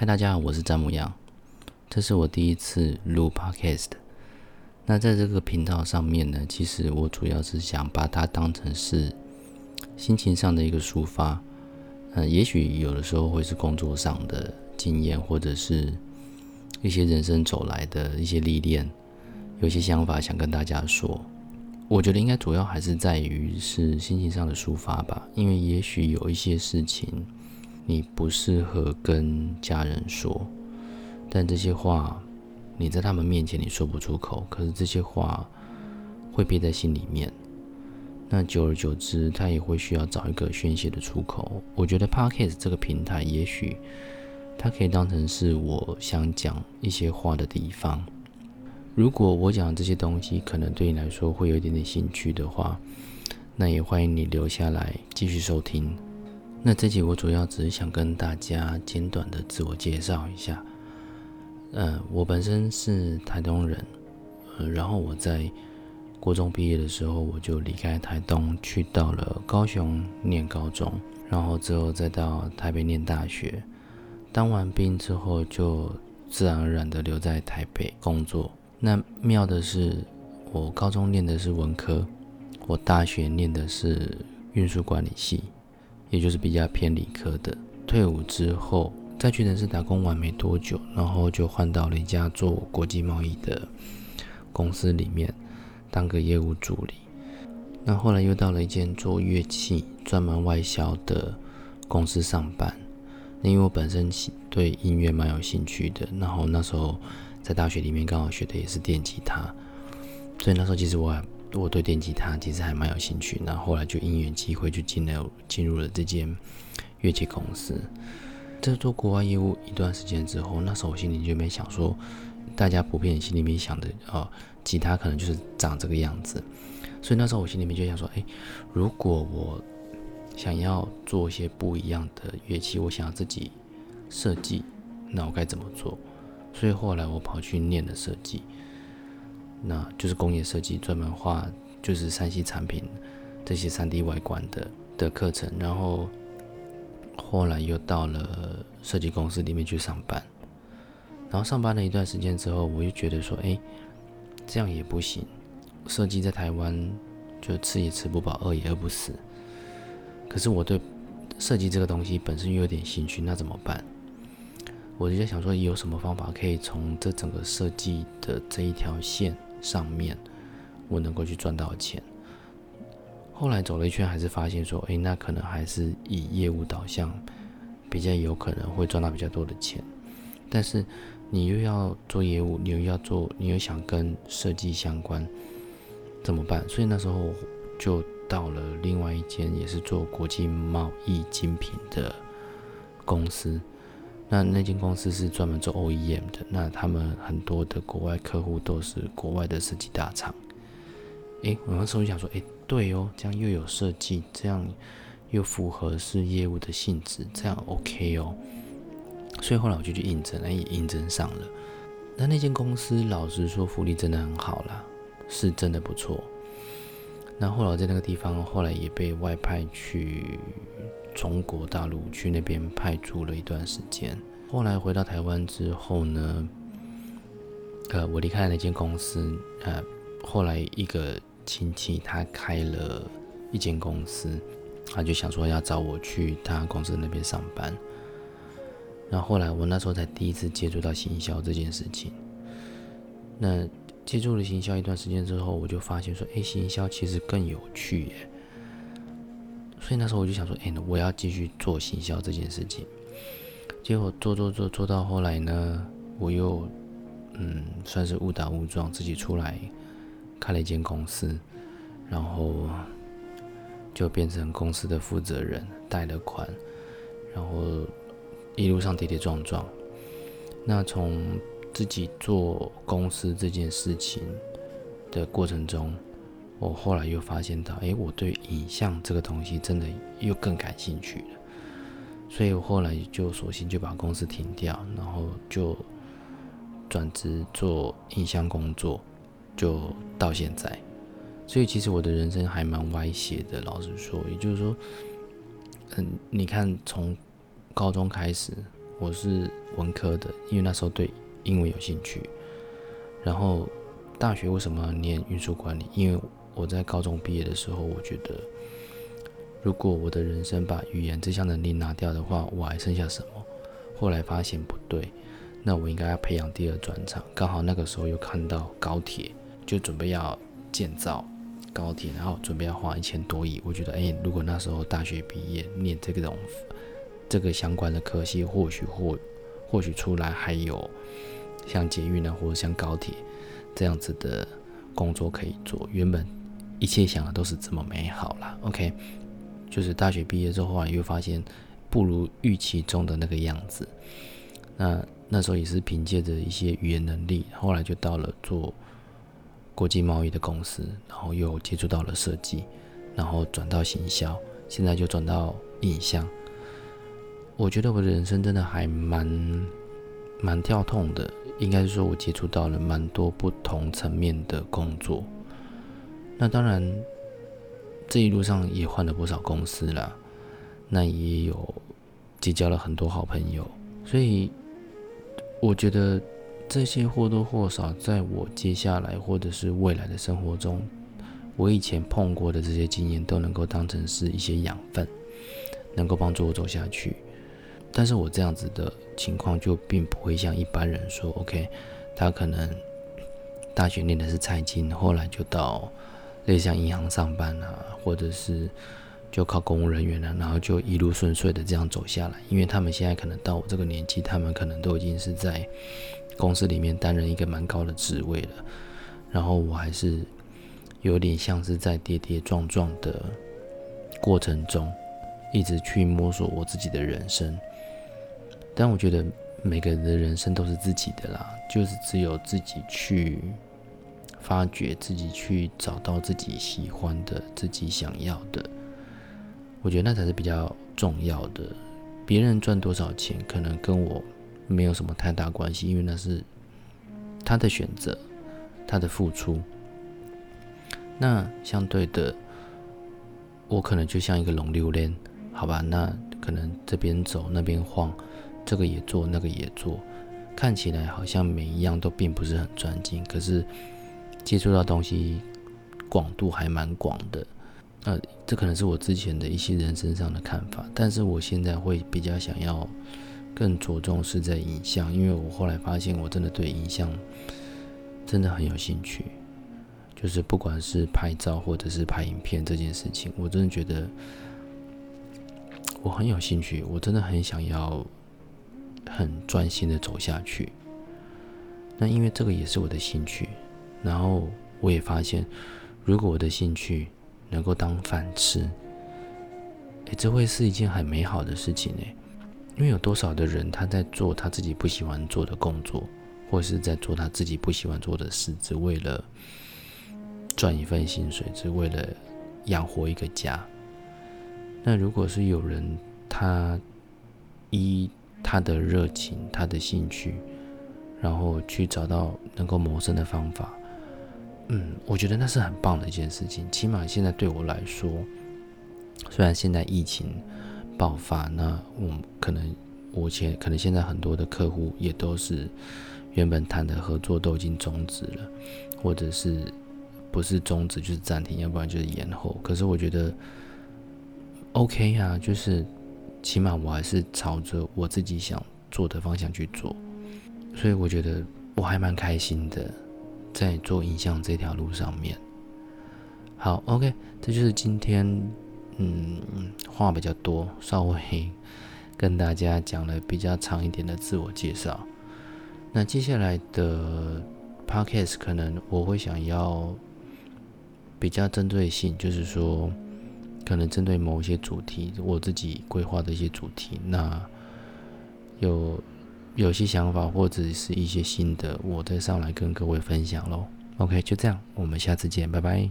嗨，大家好，我是詹姆羊，这是我第一次录 podcast。那在这个频道上面呢，其实我主要是想把它当成是心情上的一个抒发。嗯，也许有的时候会是工作上的经验，或者是一些人生走来的一些历练，有些想法想跟大家说。我觉得应该主要还是在于是心情上的抒发吧，因为也许有一些事情。你不适合跟家人说，但这些话你在他们面前你说不出口，可是这些话会憋在心里面。那久而久之，他也会需要找一个宣泄的出口。我觉得 Podcast 这个平台，也许它可以当成是我想讲一些话的地方。如果我讲这些东西可能对你来说会有一点点兴趣的话，那也欢迎你留下来继续收听。那这集我主要只是想跟大家简短的自我介绍一下。呃，我本身是台东人，呃，然后我在国中毕业的时候，我就离开台东，去到了高雄念高中，然后之后再到台北念大学。当完兵之后，就自然而然的留在台北工作。那妙的是，我高中念的是文科，我大学念的是运输管理系。也就是比较偏理科的，退伍之后在屈臣氏打工完没多久，然后就换到了一家做国际贸易的公司里面当个业务助理。那后来又到了一间做乐器专门外销的公司上班。那因为我本身对音乐蛮有兴趣的，然后那时候在大学里面刚好学的也是电吉他，所以那时候其实我。我对电吉他其实还蛮有兴趣，那后来就因缘机会就进了进入了这间乐器公司。在做国外业务一段时间之后，那时候我心里就没想说，大家普遍心里面想的哦，吉他可能就是长这个样子。所以那时候我心里面就想说，哎，如果我想要做一些不一样的乐器，我想要自己设计，那我该怎么做？所以后来我跑去念了设计。那就是工业设计，专门画就是三 C 产品这些三 D 外观的的课程，然后后来又到了设计公司里面去上班，然后上班了一段时间之后，我就觉得说，哎，这样也不行，设计在台湾就吃也吃不饱，饿也饿不死，可是我对设计这个东西本身又有点兴趣，那怎么办？我就在想说，有什么方法可以从这整个设计的这一条线？上面我能够去赚到钱。后来走了一圈，还是发现说，诶，那可能还是以业务导向比较有可能会赚到比较多的钱。但是你又要做业务，你又要做，你又想跟设计相关，怎么办？所以那时候就到了另外一间也是做国际贸易精品的公司。那那间公司是专门做 OEM 的，那他们很多的国外客户都是国外的设计大厂。诶，我那时候就想说，诶，对哦，这样又有设计，这样又符合是业务的性质，这样 OK 哦。所以后来我就去应征，也应征上了。那那间公司老实说，福利真的很好啦，是真的不错。那后来在那个地方，后来也被外派去。中国大陆去那边派驻了一段时间，后来回到台湾之后呢，呃，我离开了那间公司，呃，后来一个亲戚他开了一间公司，他就想说要找我去他公司那边上班，然后来我那时候才第一次接触到行销这件事情，那接触了行销一段时间之后，我就发现说，哎，行销其实更有趣耶。所以那时候我就想说，哎，我要继续做行销这件事情。结果做做做做到后来呢，我又嗯，算是误打误撞自己出来开了一间公司，然后就变成公司的负责人，贷了款，然后一路上跌跌撞撞。那从自己做公司这件事情的过程中，我后来又发现到，哎，我对影像这个东西真的又更感兴趣了，所以我后来就索性就把公司停掉，然后就转职做影像工作，就到现在。所以其实我的人生还蛮歪斜的，老实说，也就是说，嗯，你看从高中开始，我是文科的，因为那时候对英文有兴趣。然后大学为什么念运输管理？因为我在高中毕业的时候，我觉得如果我的人生把语言这项能力拿掉的话，我还剩下什么？后来发现不对，那我应该要培养第二专长。刚好那个时候又看到高铁，就准备要建造高铁，然后准备要花一千多亿。我觉得，哎，如果那时候大学毕业念这种这个相关的科系，或许或或许出来还有像捷运啊，或者像高铁这样子的工作可以做。原本一切想的都是这么美好啦。OK，就是大学毕业之后，后来又发现。不如预期中的那个样子。那那时候也是凭借着一些语言能力，后来就到了做国际贸易的公司，然后又接触到了设计，然后转到行销，现在就转到影像。我觉得我的人生真的还蛮蛮跳痛的，应该是说我接触到了蛮多不同层面的工作。那当然这一路上也换了不少公司了。那也有结交了很多好朋友，所以我觉得这些或多或少在我接下来或者是未来的生活中，我以前碰过的这些经验都能够当成是一些养分，能够帮助我走下去。但是我这样子的情况就并不会像一般人说，OK，他可能大学念的是财经，后来就到类似像银行上班啊，或者是。就靠公务人员啊，然后就一路顺遂的这样走下来。因为他们现在可能到我这个年纪，他们可能都已经是在公司里面担任一个蛮高的职位了。然后我还是有点像是在跌跌撞撞的过程中，一直去摸索我自己的人生。但我觉得每个人的人生都是自己的啦，就是只有自己去发掘，自己去找到自己喜欢的、自己想要的。我觉得那才是比较重要的。别人赚多少钱，可能跟我没有什么太大关系，因为那是他的选择，他的付出。那相对的，我可能就像一个龙溜链，好吧？那可能这边走，那边晃，这个也做，那个也做，看起来好像每一样都并不是很专精，可是接触到东西广度还蛮广的。呃，这可能是我之前的一些人生上的看法，但是我现在会比较想要更着重是在影像，因为我后来发现我真的对影像真的很有兴趣，就是不管是拍照或者是拍影片这件事情，我真的觉得我很有兴趣，我真的很想要很专心的走下去。那因为这个也是我的兴趣，然后我也发现，如果我的兴趣能够当饭吃，哎，这会是一件很美好的事情哎。因为有多少的人他在做他自己不喜欢做的工作，或是在做他自己不喜欢做的事，只为了赚一份薪水，只为了养活一个家。那如果是有人他依他的热情、他的兴趣，然后去找到能够谋生的方法。嗯，我觉得那是很棒的一件事情。起码现在对我来说，虽然现在疫情爆发，那我可能我前可能现在很多的客户也都是原本谈的合作都已经终止了，或者是不是终止就是暂停，要不然就是延后。可是我觉得 OK 啊，就是起码我还是朝着我自己想做的方向去做，所以我觉得我还蛮开心的。在做影像这条路上面，好，OK，这就是今天，嗯，话比较多，稍微跟大家讲了比较长一点的自我介绍。那接下来的 Podcast 可能我会想要比较针对性，就是说，可能针对某一些主题，我自己规划的一些主题，那有。有些想法或者是一些心得，我再上来跟各位分享喽。OK，就这样，我们下次见，拜拜。